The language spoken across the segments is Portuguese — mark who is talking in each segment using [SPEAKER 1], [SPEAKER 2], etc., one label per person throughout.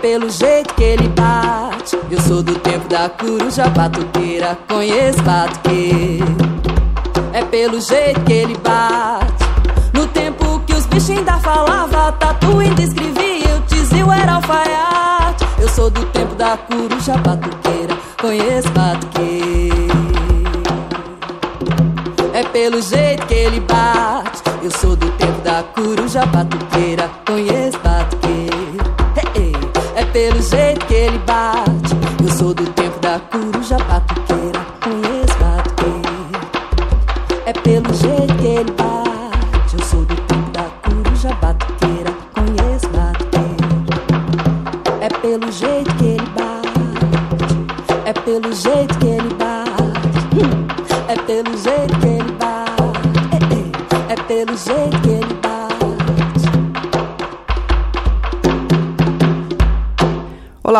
[SPEAKER 1] Pelo jeito que ele bate. Eu sou do tempo da coruja batuqueira, conheço batuqueiro. É pelo jeito que ele bate. No tempo que os bichos ainda falava, tatu ainda escrevia, o tizil era alfaiate. Eu sou do tempo da coruja batuqueira, conheço batuqueiro. É pelo jeito que ele bate. Eu sou do tempo da coruja batuqueira,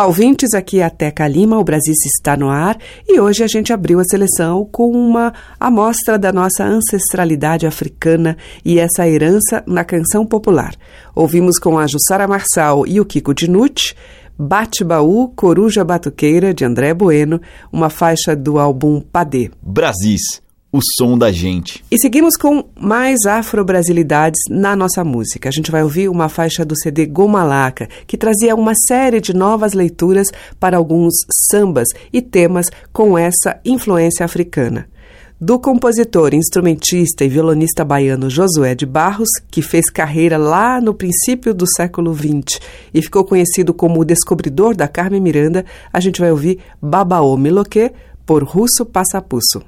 [SPEAKER 2] Olá, ouvintes, aqui é a Teca Lima, o Brasil está no ar e hoje a gente abriu a seleção com uma amostra da nossa ancestralidade africana e essa herança na canção popular. Ouvimos com a Jussara Marçal e o Kiko Dinucci, Bate Baú, Coruja Batuqueira, de André Bueno, uma faixa do álbum Padê.
[SPEAKER 3] Brasis, o som da gente.
[SPEAKER 2] E seguimos com mais afro-brasilidades na nossa música. A gente vai ouvir uma faixa do CD Gomalaca, que trazia uma série de novas leituras para alguns sambas e temas com essa influência africana. Do compositor, instrumentista e violonista baiano Josué de Barros, que fez carreira lá no princípio do século XX e ficou conhecido como o descobridor da Carmen Miranda, a gente vai ouvir Babaô Miloquê por Russo Passapusso.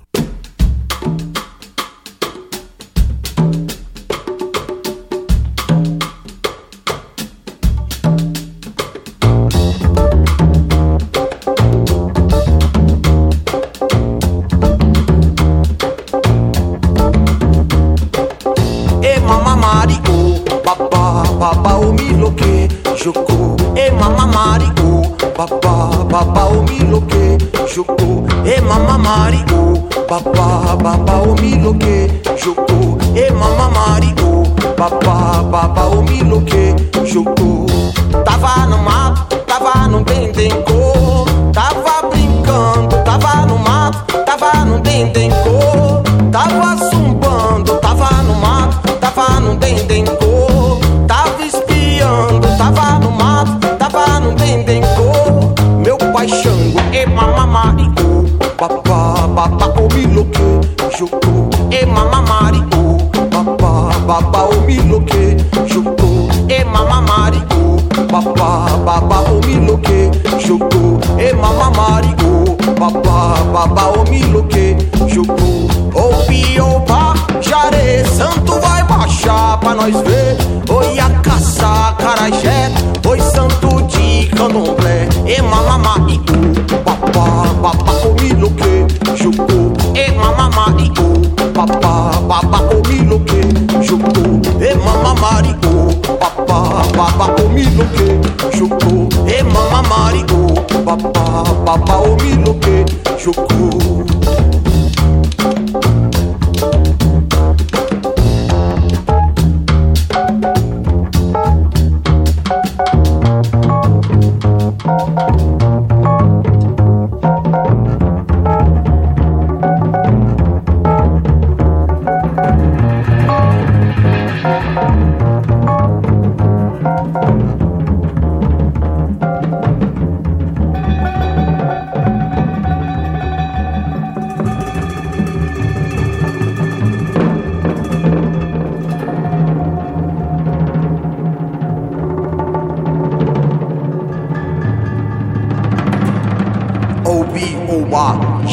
[SPEAKER 4] Papá, o miloque,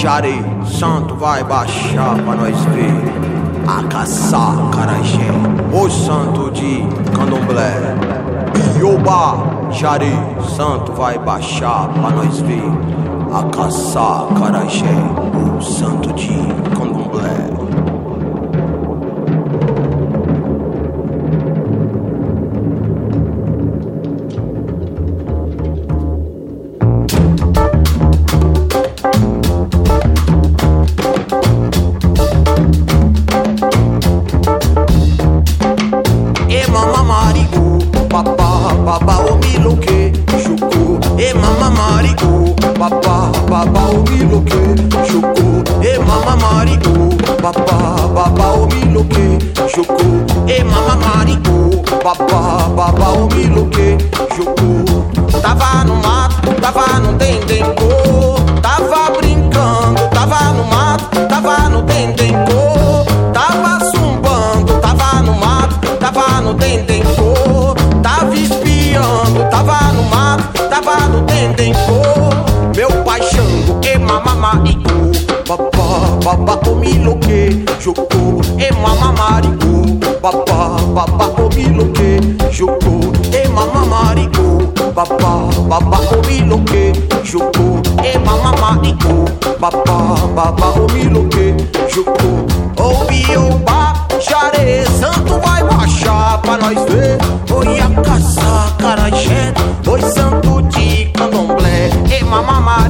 [SPEAKER 4] jare, santo vai
[SPEAKER 2] baixar pra nós ver. A caçar carajé, o santo de candomblé. Yoba, jare, santo vai baixar pra nós ver. A caçar carajé, o santo de candomblé. No dendengô. Meu pai Xango, e mamamá e o papá, papá o miloque, jocou, e mamamarico, papá, papá o miloque, jocou, e mamamarico, papá, papá o miloque, jocou, e mamamarico, papá, papá o miloque, jocou. Ouvi o ba, jare, santo vai baixar pra nós ver. Candomblé, e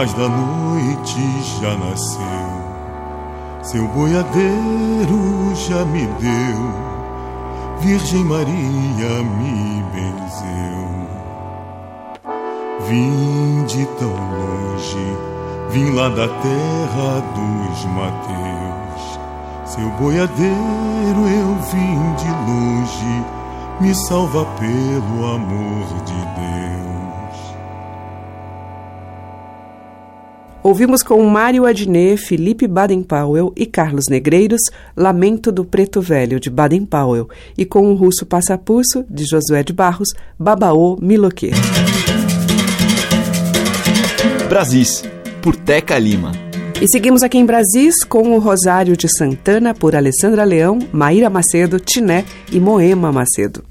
[SPEAKER 5] paz da noite já nasceu. Seu boiadeiro já me deu, Virgem Maria me benzeu. Vim de tão longe, vim lá da terra dos Mateus. Seu boiadeiro eu vim de longe, me salva pelo amor de Deus.
[SPEAKER 6] Ouvimos com Mário Adnet, Felipe Baden-Powell e Carlos Negreiros Lamento do Preto Velho, de Baden-Powell, e com o russo Passapulso, de Josué de Barros, Babaô Miloquê.
[SPEAKER 3] Brasis, por Teca Lima.
[SPEAKER 6] E seguimos aqui em Brasis com o Rosário de Santana, por Alessandra Leão, Maíra Macedo, Tiné e Moema Macedo.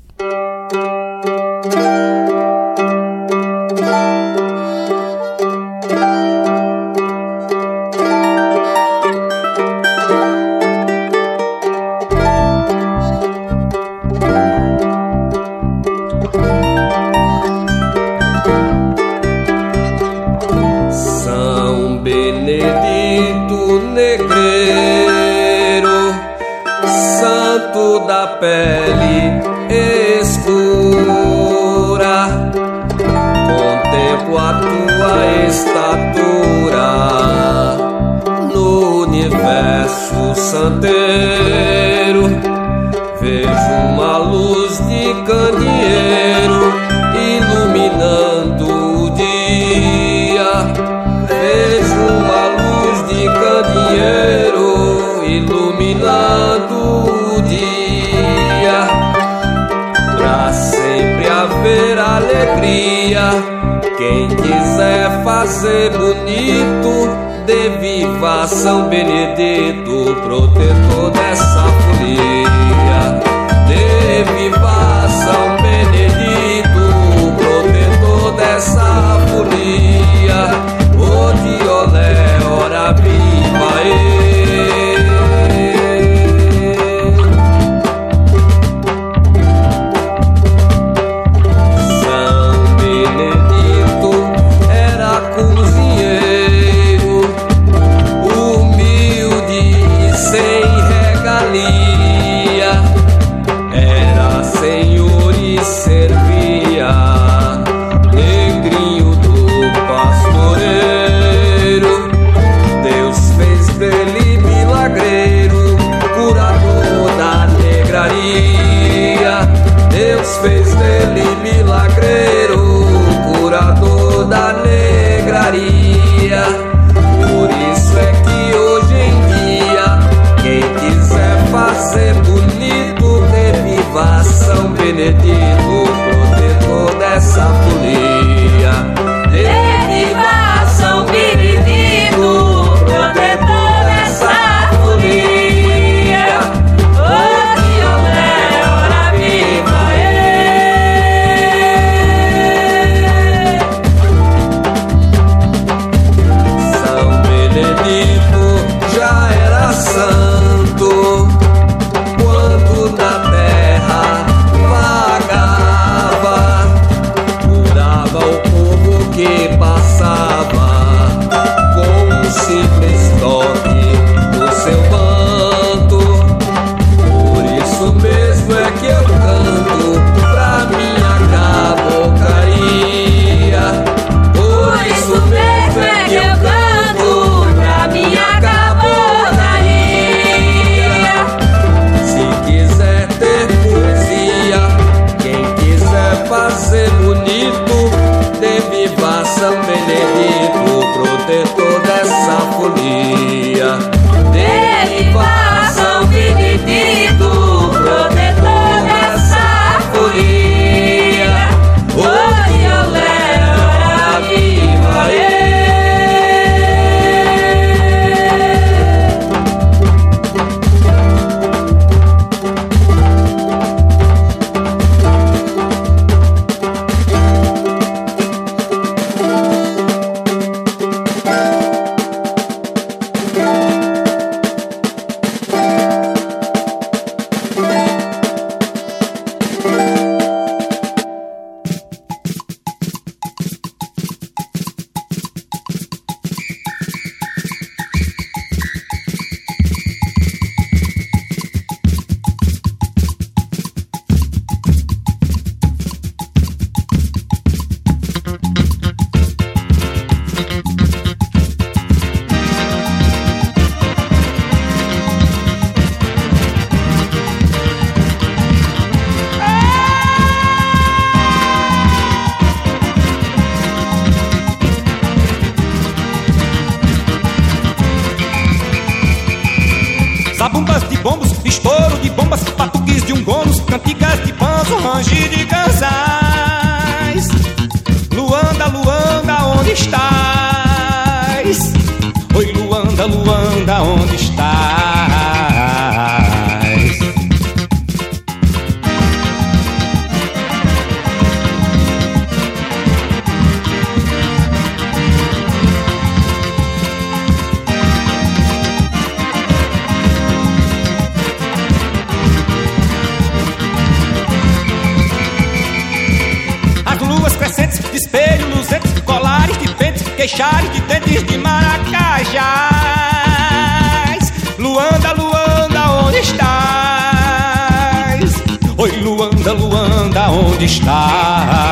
[SPEAKER 7] Onde estás?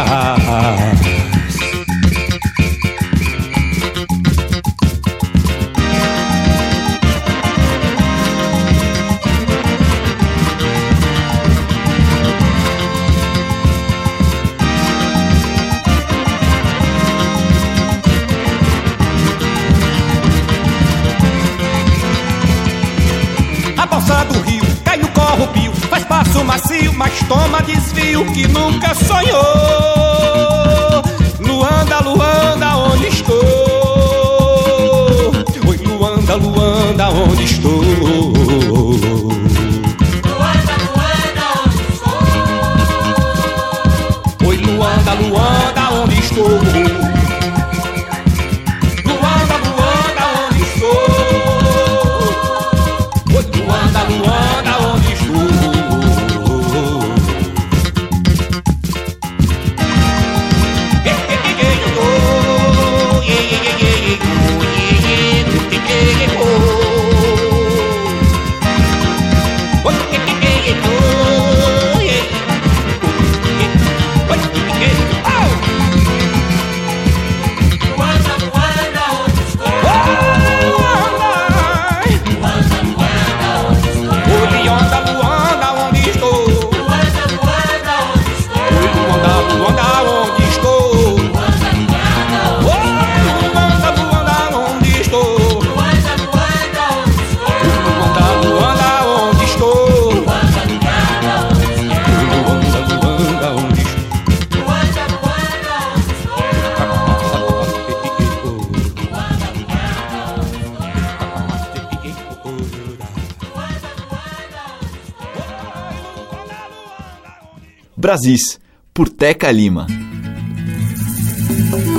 [SPEAKER 3] Brasis, por Teca Lima.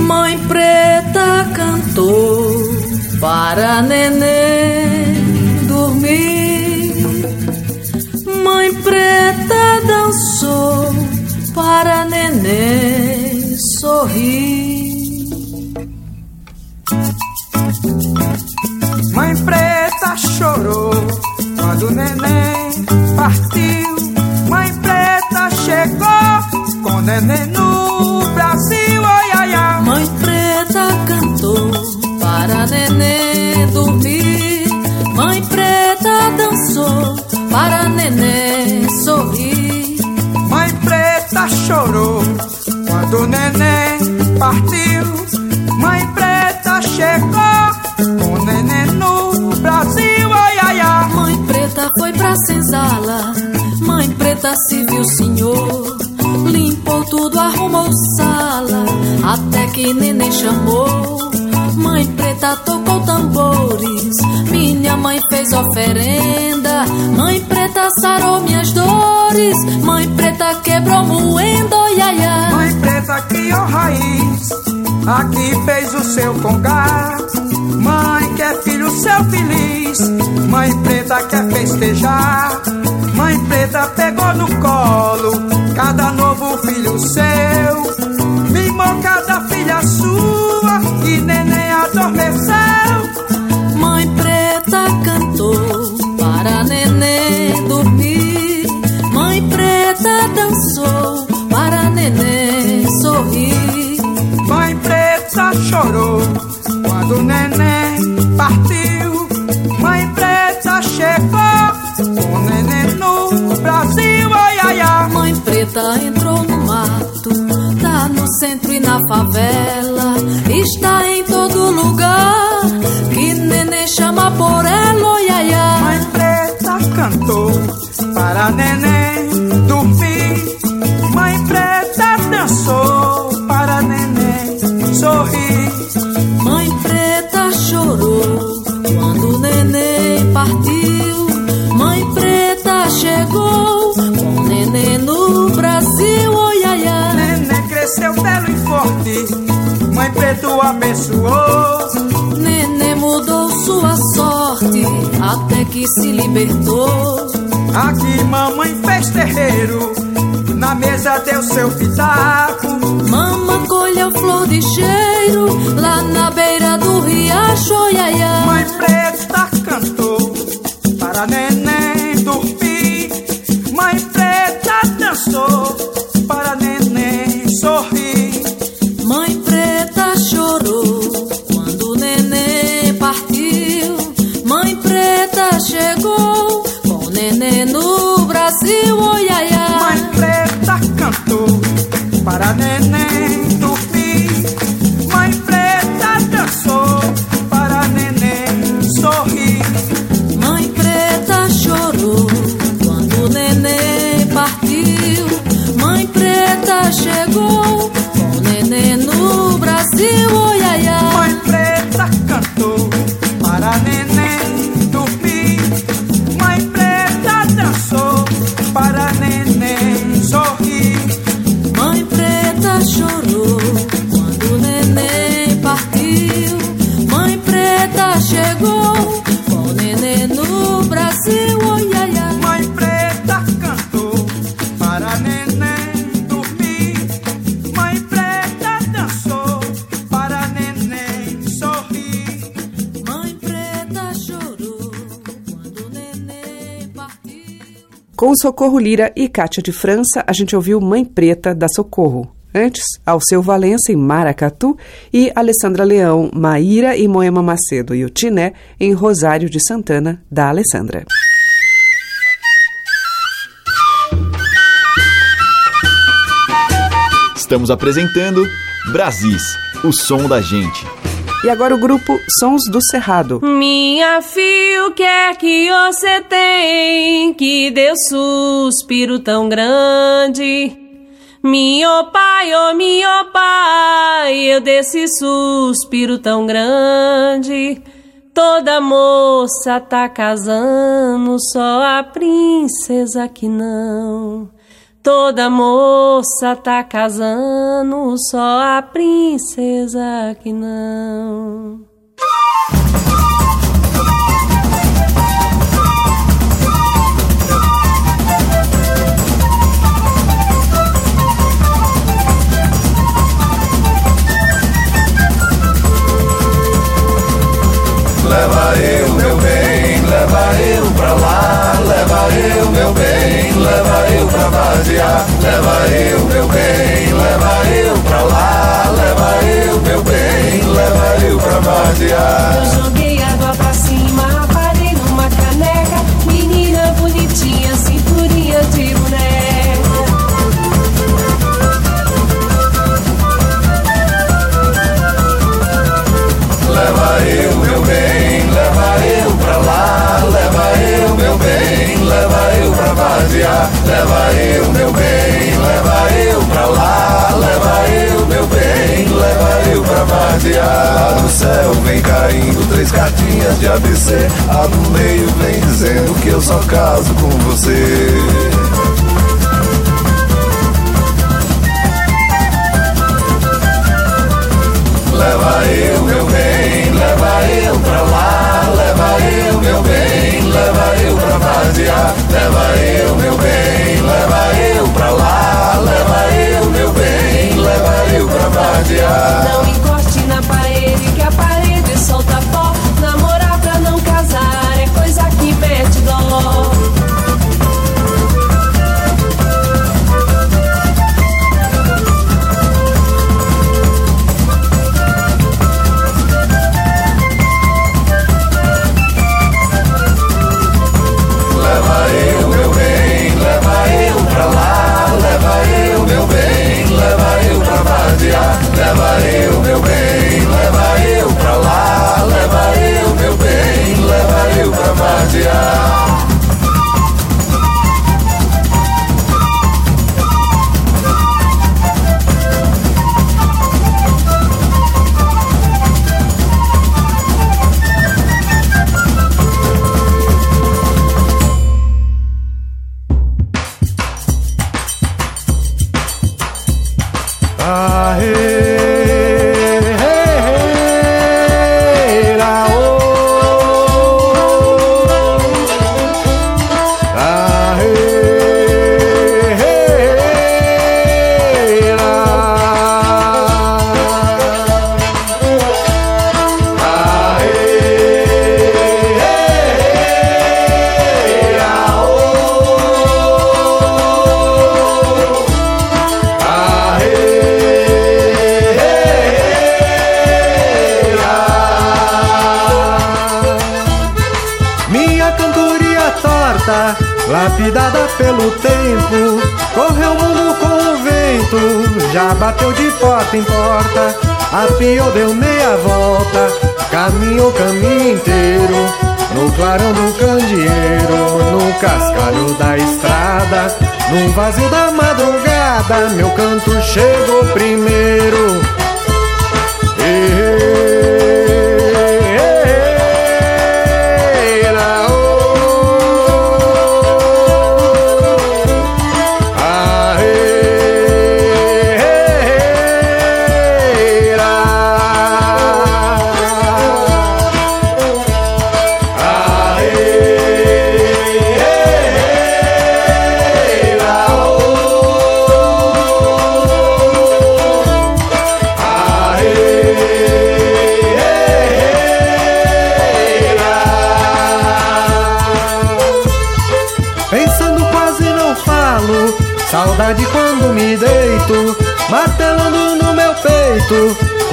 [SPEAKER 8] Mãe preta cantou para neném dormir. Mãe preta dançou para neném sorrir.
[SPEAKER 9] Mãe preta chorou quando neném partiu neném no Brasil, ai ai ai.
[SPEAKER 8] Mãe preta cantou para neném dormir. Mãe preta dançou para neném sorrir.
[SPEAKER 9] Mãe preta chorou quando o neném partiu. Mãe preta chegou com neném no Brasil, ai ai ai.
[SPEAKER 8] Mãe preta foi pra senzala Mãe preta se viu senhor Limpou tudo, arrumou sala Até que neném chamou. Mãe preta tocou tambores Minha mãe fez oferenda. Mãe preta sarou minhas dores Mãe preta quebrou moendo, iaia
[SPEAKER 9] Mãe preta criou raiz Aqui fez o seu congá Mãe quer filho seu feliz Mãe preta quer festejar. Mãe preta pegou no colo cada novo filho seu.
[SPEAKER 8] favela, está em todo lugar. Que neném chama por ela, oiaia.
[SPEAKER 9] Mãe preta
[SPEAKER 8] cantou para neném. que se libertou.
[SPEAKER 9] Aqui mamãe fez terreiro, na mesa deu seu pitaco.
[SPEAKER 8] Mama colheu flor de cheiro, lá na beira do riacho, ia.
[SPEAKER 9] Mãe
[SPEAKER 6] Socorro Lira e Cátia de França, a gente ouviu Mãe Preta da Socorro. Antes, Alceu Valença em Maracatu e Alessandra Leão, Maíra e Moema Macedo e o Tiné em Rosário de Santana, da Alessandra.
[SPEAKER 3] Estamos apresentando Brasis, o som da gente.
[SPEAKER 6] E agora o grupo Sons do Cerrado.
[SPEAKER 10] Minha filha, o que é que você tem que deu suspiro tão grande? Minha pai, oh minha pai, eu desse suspiro tão grande. Toda moça tá casando, só a princesa que não. Toda moça tá casando, só a princesa que não.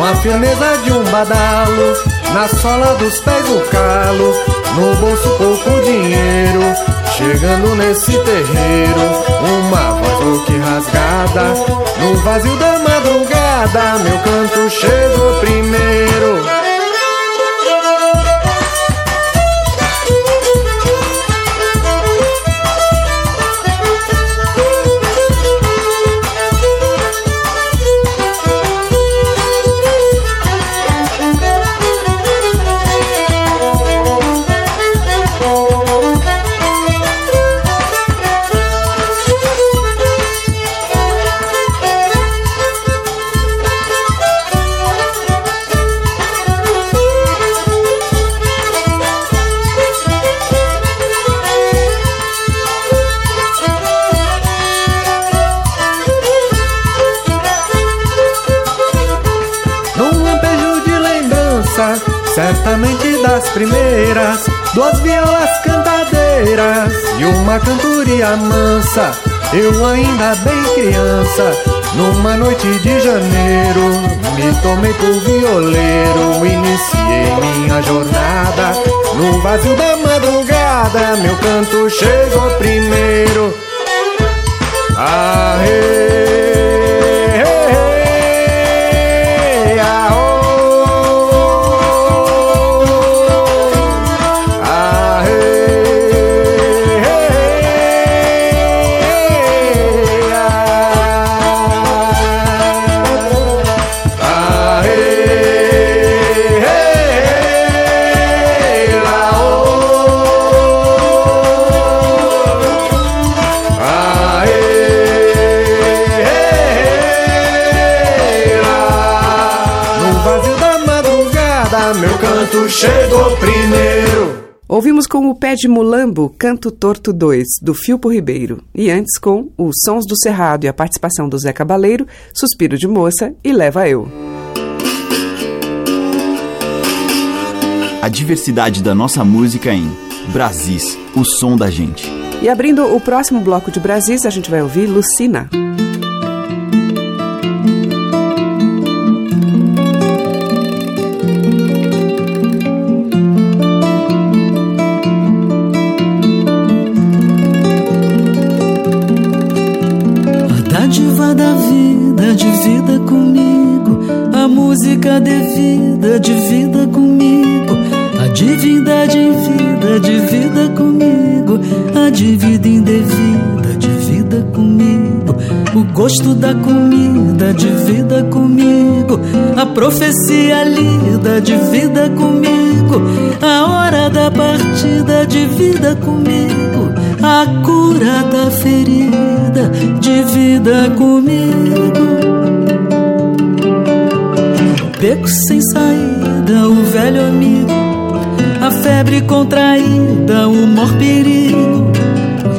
[SPEAKER 11] A
[SPEAKER 12] firmeza de um badalo, na sola dos pés o calo, no bolso pouco dinheiro, chegando nesse terreiro, uma voz que rasgada, no vazio da madrugada, meu canto chegou primeiro. Duas violas cantadeiras e uma cantoria mansa. Eu ainda bem criança, numa noite de janeiro, me tomei por violeiro, iniciei minha jornada. No vazio da madrugada, meu canto chegou primeiro. Aê!
[SPEAKER 6] Ouvimos com o Pé de Mulambo, Canto Torto 2, do Filpo Ribeiro. E antes com os Sons do Cerrado e a participação do Zé Cabaleiro, Suspiro de Moça e Leva Eu.
[SPEAKER 3] A diversidade da nossa música em Brasis, o som da gente.
[SPEAKER 6] E abrindo o próximo bloco de Brasis, a gente vai ouvir Lucina.
[SPEAKER 13] música devida de vida comigo, a divindade em vida de vida comigo, a dívida indevida de vida comigo, o gosto da comida de vida comigo, a profecia lida de vida comigo, a hora da partida de vida comigo, a cura da ferida de vida comigo beco sem saída, o velho amigo, a febre contraída, o mor perigo.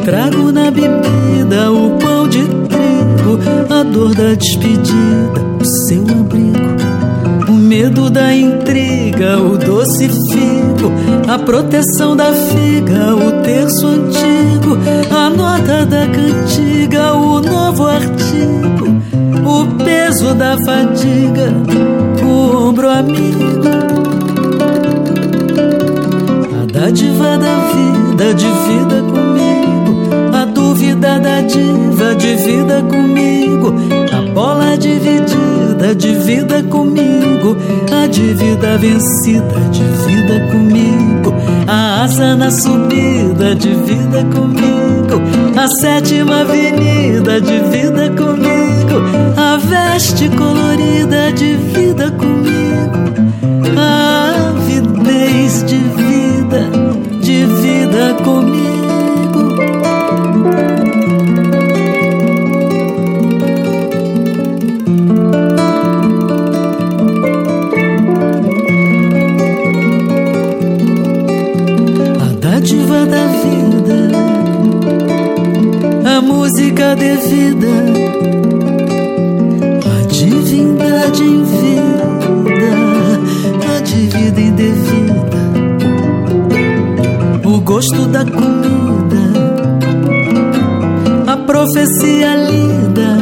[SPEAKER 13] Trago na bebida o pão de trigo, a dor da despedida, o seu abrigo. O medo da intriga, o doce figo, a proteção da figa, o terço antigo, a nota da cantiga, o novo artigo, peso da fadiga o ombro amigo. A dádiva da vida, de vida comigo. diva divida comigo, a bola dividida divida comigo, a dívida vencida divida comigo, a asa na subida divida comigo, a sétima avenida divida comigo, a veste colorida divida comigo, a avidez de vida divida comigo. música devida, em vida, a dívida indevida, o gosto da comida, a profecia lida,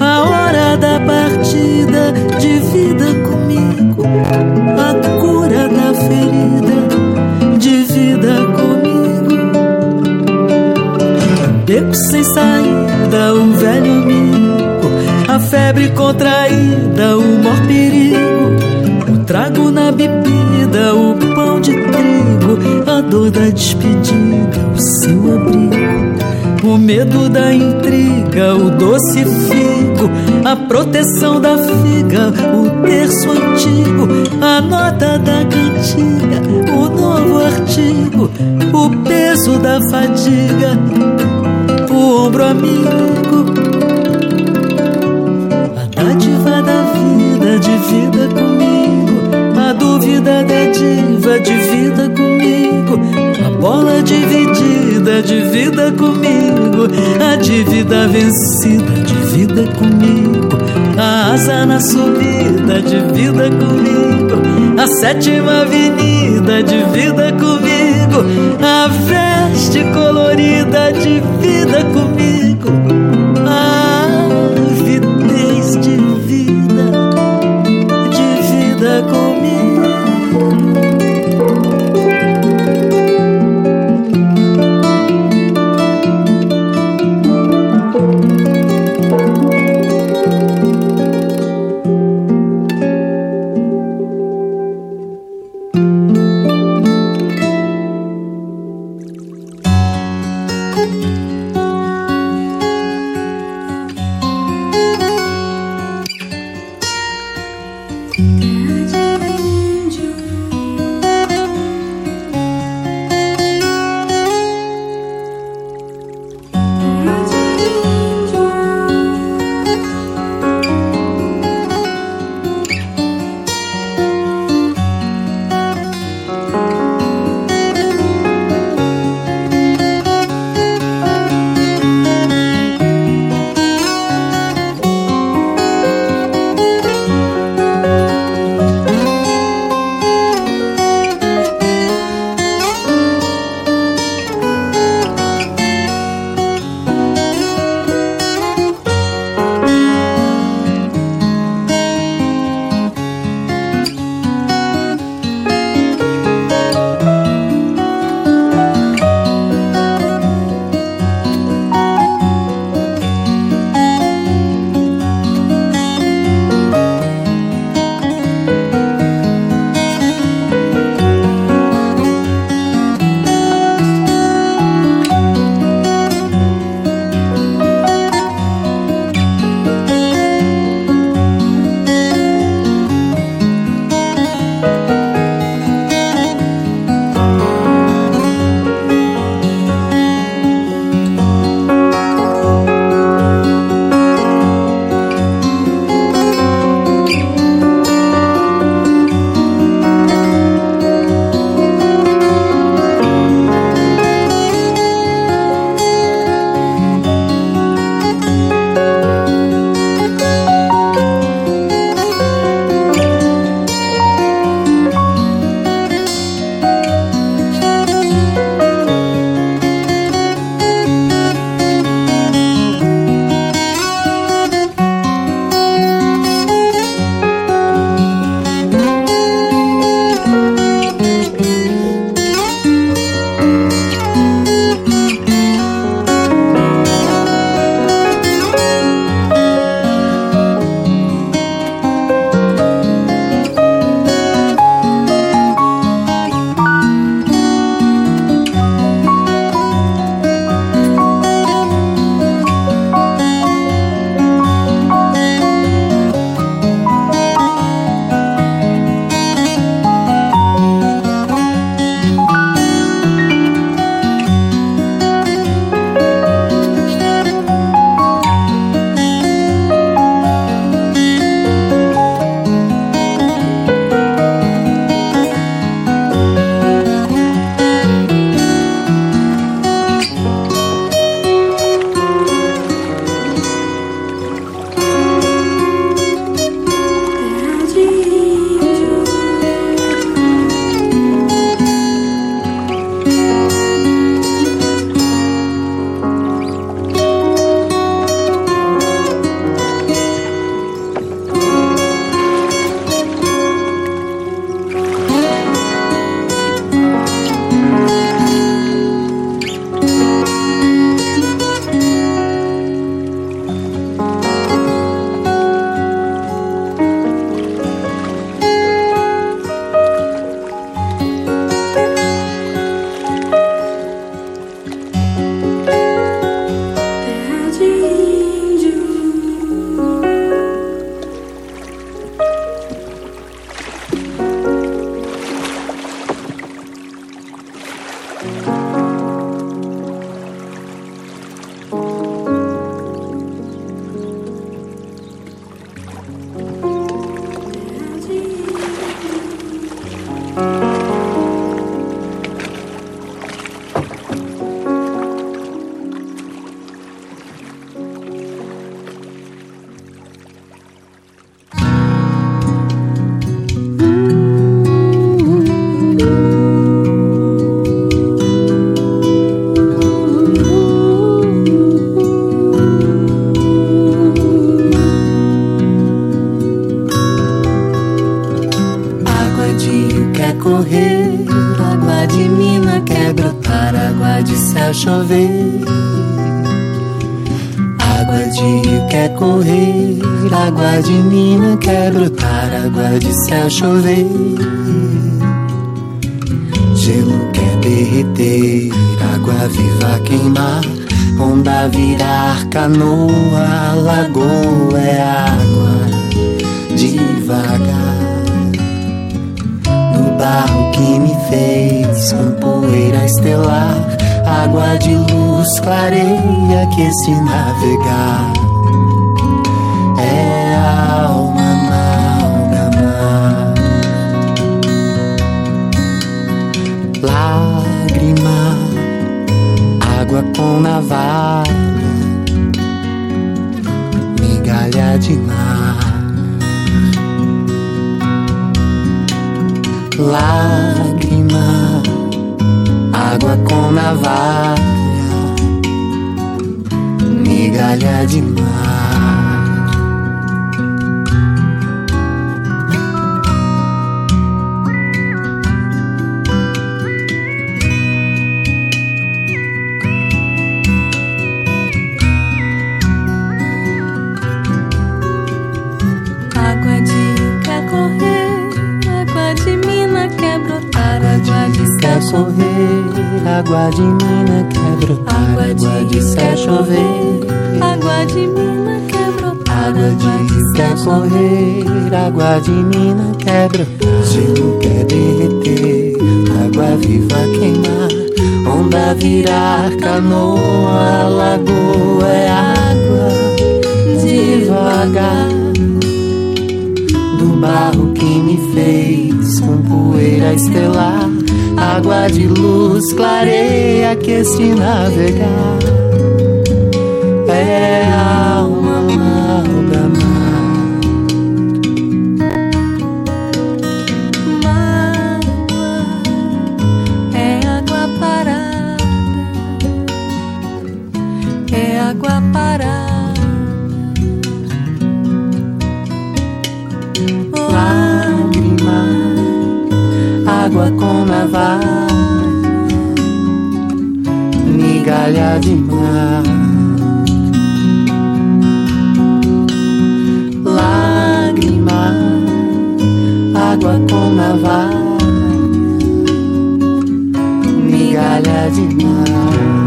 [SPEAKER 13] a hora da partida, divida comigo, febre contraída, o maior perigo, o trago na bebida, o pão de trigo, a dor da despedida, o seu abrigo. O medo da intriga, o doce figo, a proteção da figa, o terço antigo, a nota da cantiga, o novo artigo, o peso da fadiga, o ombro amigo. Vida, divida comigo. A dúvida da diva, divida comigo. A bola dividida, divida comigo. A dívida vencida, divida comigo. A asa na subida, divida comigo. A sétima avenida, divida comigo. A veste colorida, divida comigo.
[SPEAKER 14] Navalha, migalha de mar. correr, água de mina quer brotar, água de quer chover,
[SPEAKER 15] água de mina quer brotar,
[SPEAKER 14] água de quer correr, água de mina quer brotar, gelo quer derreter, água viva queimar, onda virar canoa, lagoa é água devagar. Do barro que me fez com poeira estelar água de luz clareia que este navegar. É alma
[SPEAKER 15] água
[SPEAKER 14] com navalha, migalha de mar. Lágrima, água com navalha, migalha de mar.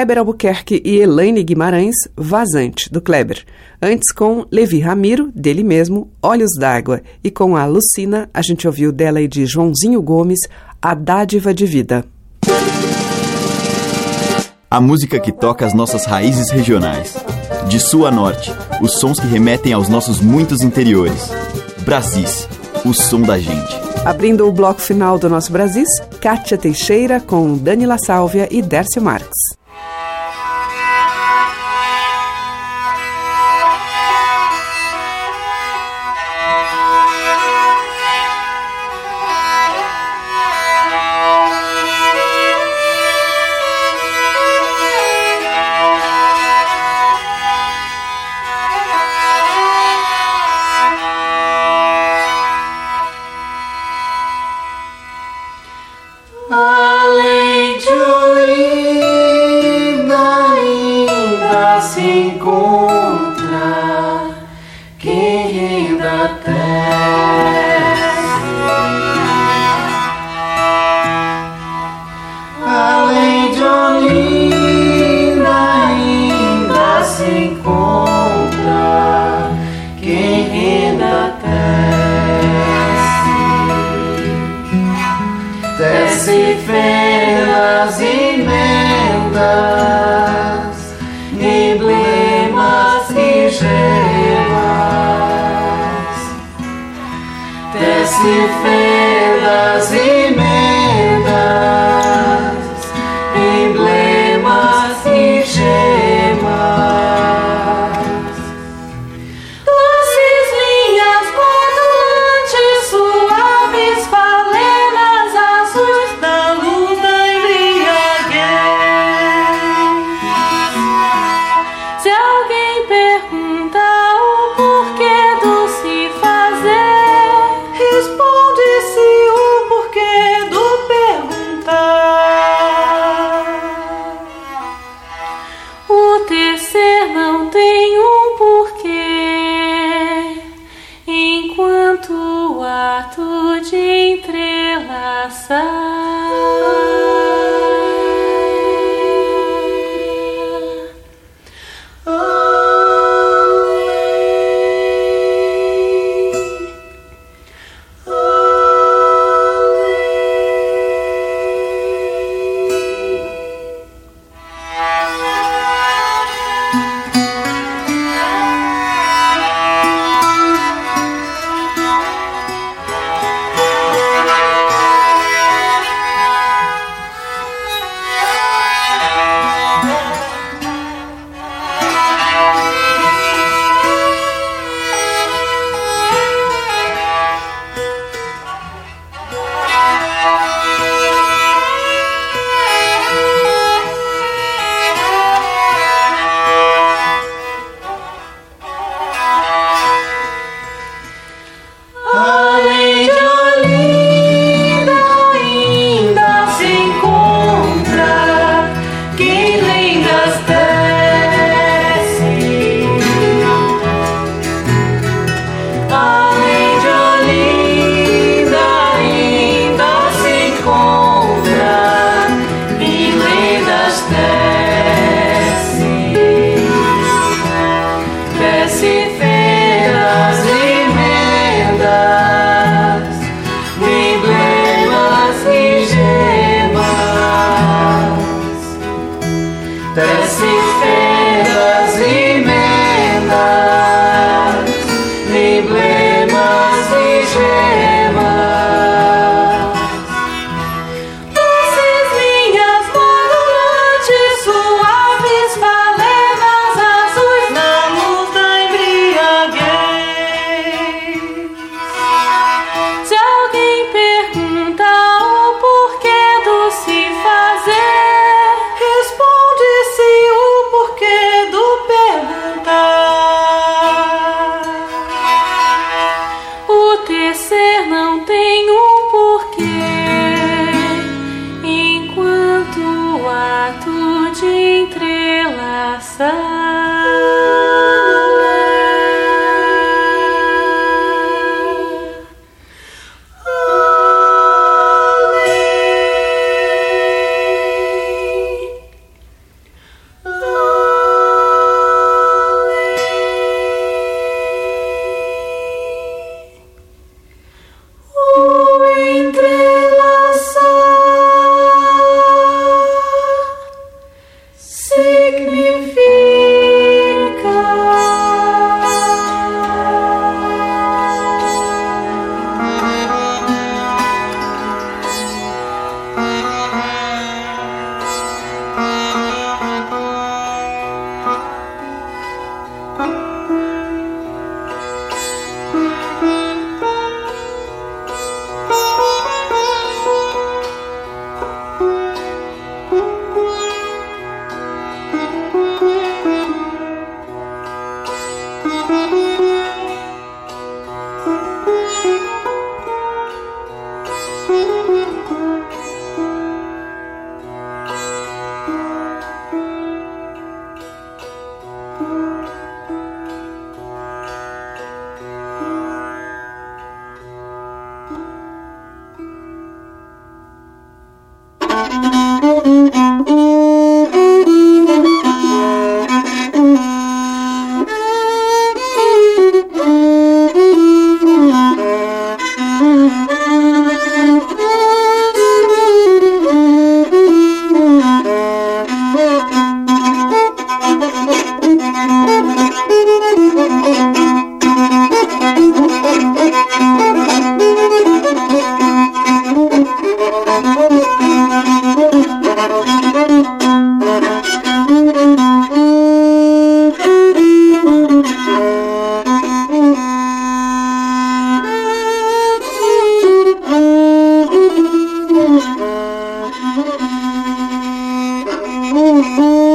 [SPEAKER 16] Kleber Albuquerque e Elaine Guimarães, Vazante, do Kleber. Antes com Levi Ramiro, dele mesmo, Olhos d'Água. E com a Lucina, a gente ouviu dela e de Joãozinho Gomes, A Dádiva de Vida.
[SPEAKER 3] A música que toca as nossas raízes regionais. De sul a norte, os sons que remetem aos nossos muitos interiores. Brasis, o som da gente.
[SPEAKER 16] Abrindo o bloco final do nosso Brasis, Kátia Teixeira com Dani La Sálvia e Dércio Marques.
[SPEAKER 14] se
[SPEAKER 15] fendas e Música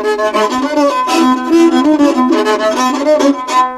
[SPEAKER 15] thank you.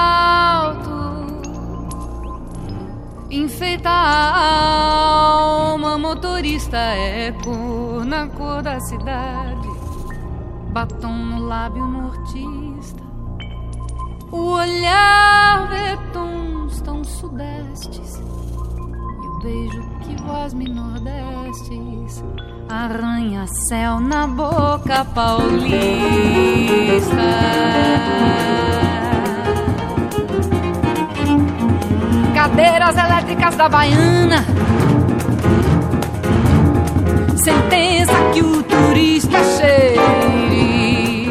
[SPEAKER 15] enfeita a alma, motorista é na cor da cidade. Batom no lábio nortista, o olhar vê tons tão sudestes, e o beijo que vós me nordestes, arranha-céu na boca paulista. Cadeiras elétricas da Baiana sentença que o turista cheire.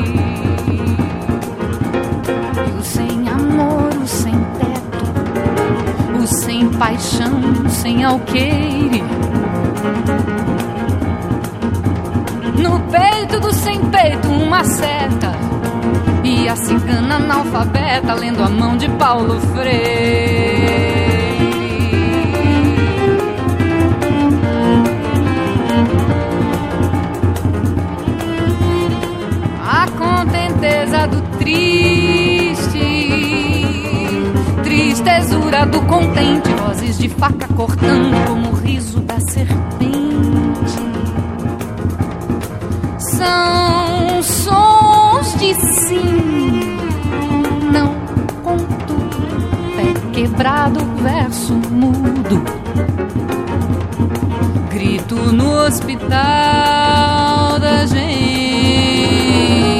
[SPEAKER 15] o sem amor, o sem teto, o sem paixão, o sem alqueire. No peito do sem peito, uma seta. E a cigana analfabeta lendo a mão de Paulo Freire. Triste, tristezura do contente, vozes de faca cortando como o riso da serpente. São sons de sim, não conto, pé quebrado, verso mudo. Grito no hospital da gente.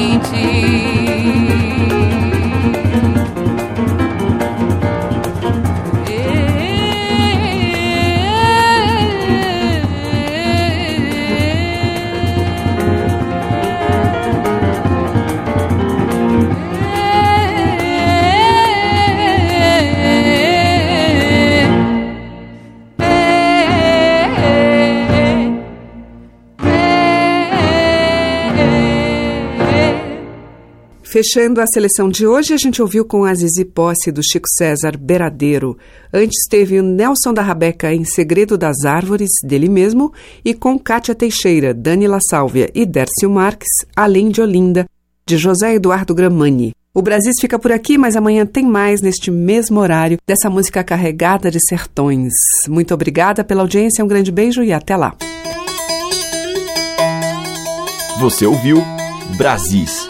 [SPEAKER 6] Fechando a seleção de hoje, a gente ouviu com a Zizi Posse do Chico César Beradeiro. Antes teve o Nelson da Rabeca em Segredo das Árvores, dele mesmo, e com Cátia Teixeira, Dani La Sálvia e Dércio Marques, Além de Olinda, de José Eduardo Gramani. O Brasil fica por aqui, mas amanhã tem mais neste mesmo horário dessa música carregada de sertões. Muito obrigada pela audiência, um grande beijo e até lá.
[SPEAKER 3] Você ouviu Brasis